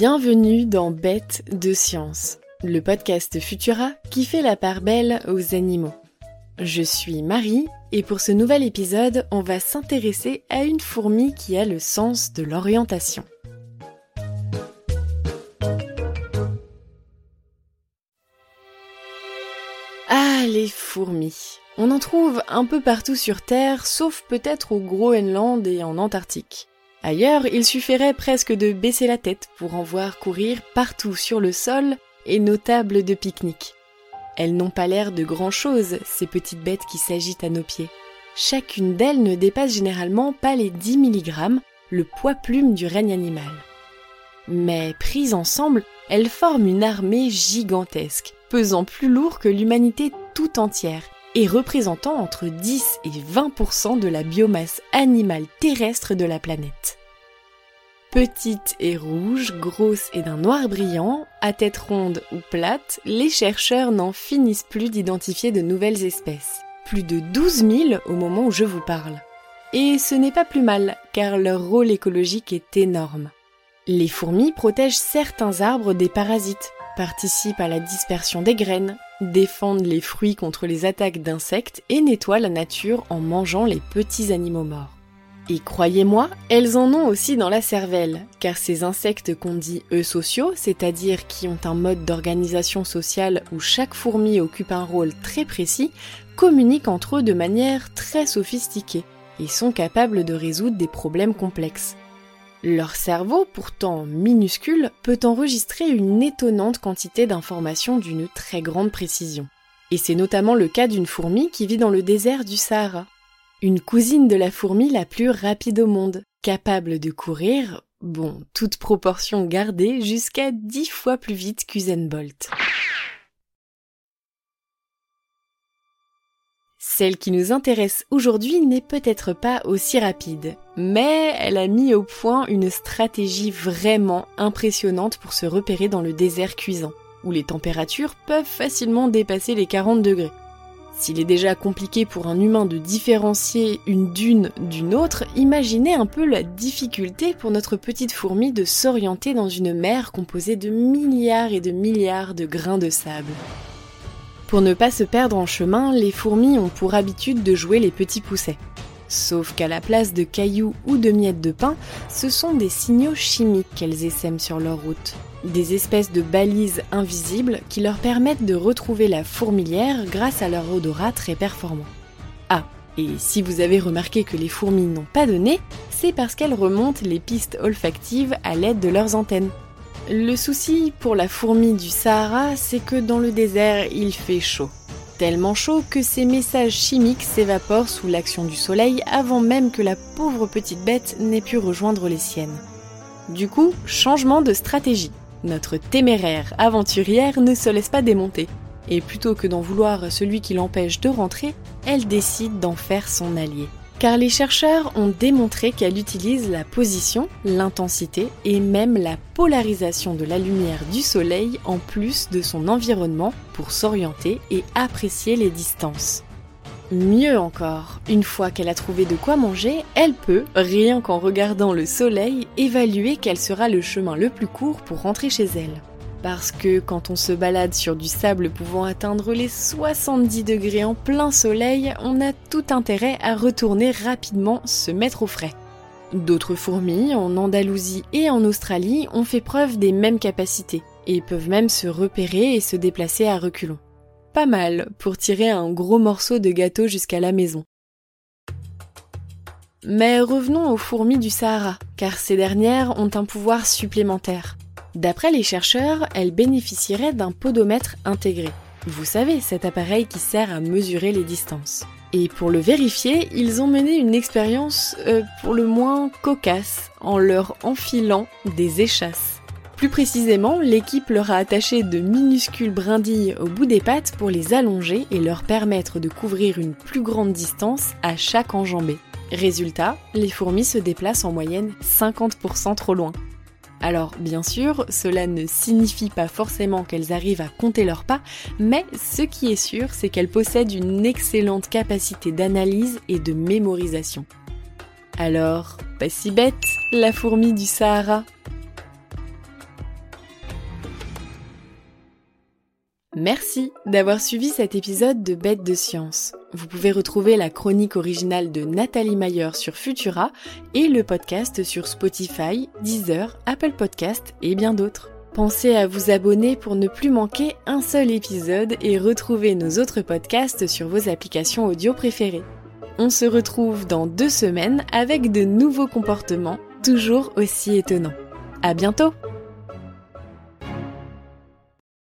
Bienvenue dans Bête de Science, le podcast Futura qui fait la part belle aux animaux. Je suis Marie et pour ce nouvel épisode, on va s'intéresser à une fourmi qui a le sens de l'orientation. Ah, les fourmis. On en trouve un peu partout sur Terre, sauf peut-être au Groenland et en Antarctique. Ailleurs, il suffirait presque de baisser la tête pour en voir courir partout sur le sol et nos tables de pique-nique. Elles n'ont pas l'air de grand-chose, ces petites bêtes qui s'agitent à nos pieds. Chacune d'elles ne dépasse généralement pas les 10 mg, le poids plume du règne animal. Mais prises ensemble, elles forment une armée gigantesque, pesant plus lourd que l'humanité tout entière et représentant entre 10 et 20% de la biomasse animale terrestre de la planète. Petites et rouges, grosses et d'un noir brillant, à tête ronde ou plate, les chercheurs n'en finissent plus d'identifier de nouvelles espèces. Plus de 12 000 au moment où je vous parle. Et ce n'est pas plus mal, car leur rôle écologique est énorme. Les fourmis protègent certains arbres des parasites, participent à la dispersion des graines, défendent les fruits contre les attaques d'insectes et nettoient la nature en mangeant les petits animaux morts. Et croyez-moi, elles en ont aussi dans la cervelle, car ces insectes qu'on dit sociaux, c'est-à-dire qui ont un mode d'organisation sociale où chaque fourmi occupe un rôle très précis, communiquent entre eux de manière très sophistiquée et sont capables de résoudre des problèmes complexes. Leur cerveau, pourtant minuscule, peut enregistrer une étonnante quantité d'informations d'une très grande précision. Et c'est notamment le cas d'une fourmi qui vit dans le désert du Sahara. Une cousine de la fourmi la plus rapide au monde, capable de courir, bon, toute proportion gardée, jusqu'à dix fois plus vite qu'Usain Bolt. Celle qui nous intéresse aujourd'hui n'est peut-être pas aussi rapide, mais elle a mis au point une stratégie vraiment impressionnante pour se repérer dans le désert cuisant, où les températures peuvent facilement dépasser les 40 degrés. S'il est déjà compliqué pour un humain de différencier une dune d'une autre, imaginez un peu la difficulté pour notre petite fourmi de s'orienter dans une mer composée de milliards et de milliards de grains de sable. Pour ne pas se perdre en chemin, les fourmis ont pour habitude de jouer les petits poussets. Sauf qu'à la place de cailloux ou de miettes de pain, ce sont des signaux chimiques qu'elles essaiment sur leur route. Des espèces de balises invisibles qui leur permettent de retrouver la fourmilière grâce à leur odorat très performant. Ah, et si vous avez remarqué que les fourmis n'ont pas de nez, c'est parce qu'elles remontent les pistes olfactives à l'aide de leurs antennes. Le souci pour la fourmi du Sahara, c'est que dans le désert, il fait chaud. Tellement chaud que ses messages chimiques s'évaporent sous l'action du soleil avant même que la pauvre petite bête n'ait pu rejoindre les siennes. Du coup, changement de stratégie. Notre téméraire aventurière ne se laisse pas démonter. Et plutôt que d'en vouloir celui qui l'empêche de rentrer, elle décide d'en faire son allié car les chercheurs ont démontré qu'elle utilise la position, l'intensité et même la polarisation de la lumière du Soleil en plus de son environnement pour s'orienter et apprécier les distances. Mieux encore, une fois qu'elle a trouvé de quoi manger, elle peut, rien qu'en regardant le Soleil, évaluer quel sera le chemin le plus court pour rentrer chez elle. Parce que quand on se balade sur du sable pouvant atteindre les 70 degrés en plein soleil, on a tout intérêt à retourner rapidement se mettre au frais. D'autres fourmis, en Andalousie et en Australie, ont fait preuve des mêmes capacités, et peuvent même se repérer et se déplacer à reculons. Pas mal pour tirer un gros morceau de gâteau jusqu'à la maison. Mais revenons aux fourmis du Sahara, car ces dernières ont un pouvoir supplémentaire. D'après les chercheurs, elle bénéficierait d'un podomètre intégré. Vous savez, cet appareil qui sert à mesurer les distances. Et pour le vérifier, ils ont mené une expérience euh, pour le moins cocasse en leur enfilant des échasses. Plus précisément, l'équipe leur a attaché de minuscules brindilles au bout des pattes pour les allonger et leur permettre de couvrir une plus grande distance à chaque enjambée. Résultat, les fourmis se déplacent en moyenne 50% trop loin. Alors bien sûr, cela ne signifie pas forcément qu'elles arrivent à compter leurs pas, mais ce qui est sûr, c'est qu'elles possèdent une excellente capacité d'analyse et de mémorisation. Alors, pas si bête, la fourmi du Sahara Merci d'avoir suivi cet épisode de Bête de Science. Vous pouvez retrouver la chronique originale de Nathalie Mayer sur Futura et le podcast sur Spotify, Deezer, Apple Podcast et bien d'autres. Pensez à vous abonner pour ne plus manquer un seul épisode et retrouver nos autres podcasts sur vos applications audio préférées. On se retrouve dans deux semaines avec de nouveaux comportements toujours aussi étonnants. À bientôt!